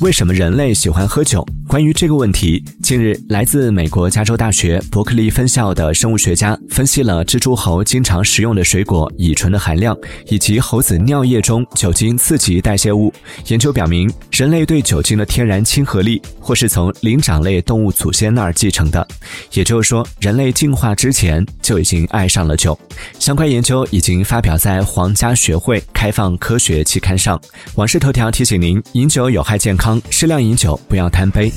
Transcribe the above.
为什么人类喜欢喝酒？关于这个问题，近日来自美国加州大学伯克利分校的生物学家分析了蜘蛛猴经常食用的水果乙醇的含量，以及猴子尿液中酒精刺激代谢物。研究表明，人类对酒精的天然亲和力，或是从灵长类动物祖先那儿继承的。也就是说，人类进化之前就已经爱上了酒。相关研究已经发表在皇家学会开放科学期刊上。网事头条提醒您：饮酒有害健康，适量饮酒，不要贪杯。